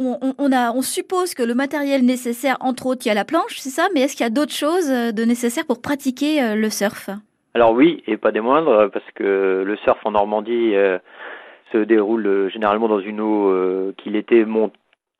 on, on, on, a, on suppose que le matériel nécessaire, entre autres, il y a la planche, c'est ça, mais est-ce qu'il y a d'autres choses de nécessaires pour pratiquer euh, le surf? Alors oui, et pas des moindres, parce que le surf en Normandie euh, se déroule euh, généralement dans une eau euh, qui l'été monte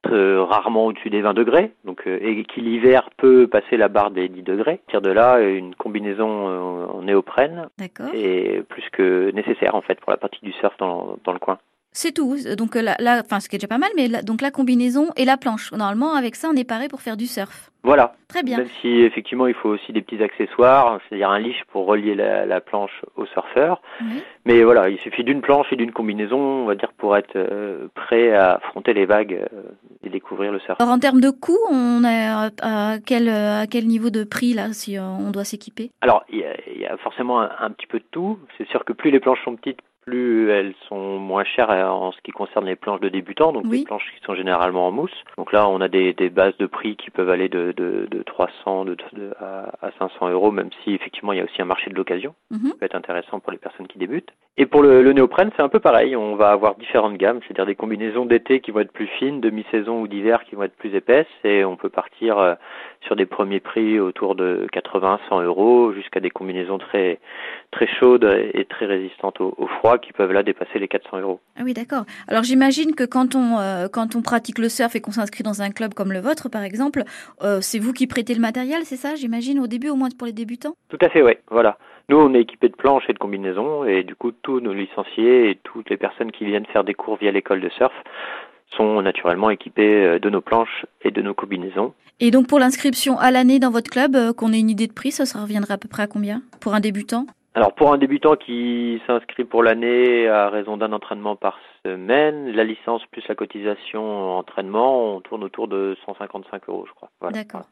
euh, rarement au-dessus des 20 degrés, donc euh, et qui l'hiver peut passer la barre des 10 degrés. Partir de là, une combinaison euh, en néoprène est plus que nécessaire en fait pour la partie du surf dans, dans le coin. C'est tout. Donc là, là, enfin, ce qui est déjà pas mal, mais la, donc la combinaison et la planche. Normalement, avec ça, on est paré pour faire du surf. Voilà. Très bien. Même si effectivement, il faut aussi des petits accessoires, c'est-à-dire un leash pour relier la, la planche au surfeur. Oui. Mais voilà, il suffit d'une planche et d'une combinaison, on va dire, pour être euh, prêt à affronter les vagues euh, découvrir le surf. Alors en termes de coût, on est à, quel à quel niveau de prix là, si euh, on doit s'équiper? Alors, il y, a, il y a forcément un, un petit peu de tout. C'est sûr que plus les planches sont petites, plus elles sont moins chères en ce qui concerne les planches de débutants, donc oui. les planches qui sont généralement en mousse. Donc là, on a des, des bases de prix qui peuvent aller de, de, de 300 de, de, à, à 500 euros, même si effectivement il y a aussi un marché de l'occasion, mm -hmm. qui peut être intéressant pour les personnes qui débutent. Et pour le, le néoprène, c'est un peu pareil. On va avoir différentes gammes, c'est-à-dire des combinaisons d'été qui vont être plus fines, de mi-saison ou d'hiver qui vont être plus épaisses, et on peut partir euh, sur des premiers prix autour de 80-100 euros, jusqu'à des combinaisons très très chaudes et très résistantes au, au froid qui peuvent là dépasser les 400 euros. Ah oui, d'accord. Alors j'imagine que quand on euh, quand on pratique le surf et qu'on s'inscrit dans un club comme le vôtre, par exemple, euh, c'est vous qui prêtez le matériel, c'est ça J'imagine au début, au moins pour les débutants? Tout à fait, oui. Voilà. Nous, on est équipé de planches et de combinaisons, et du coup, tous nos licenciés et toutes les personnes qui viennent faire des cours via l'école de surf sont naturellement équipés euh, de nos planches et de nos combinaisons. Et donc pour l'inscription à l'année dans votre club, euh, qu'on ait une idée de prix, ça, ça reviendra à peu près à combien pour un débutant? Alors pour un débutant qui s'inscrit pour l'année à raison d'un entraînement par semaine, la licence plus la cotisation entraînement, on tourne autour de 155 euros je crois. Voilà. D'accord.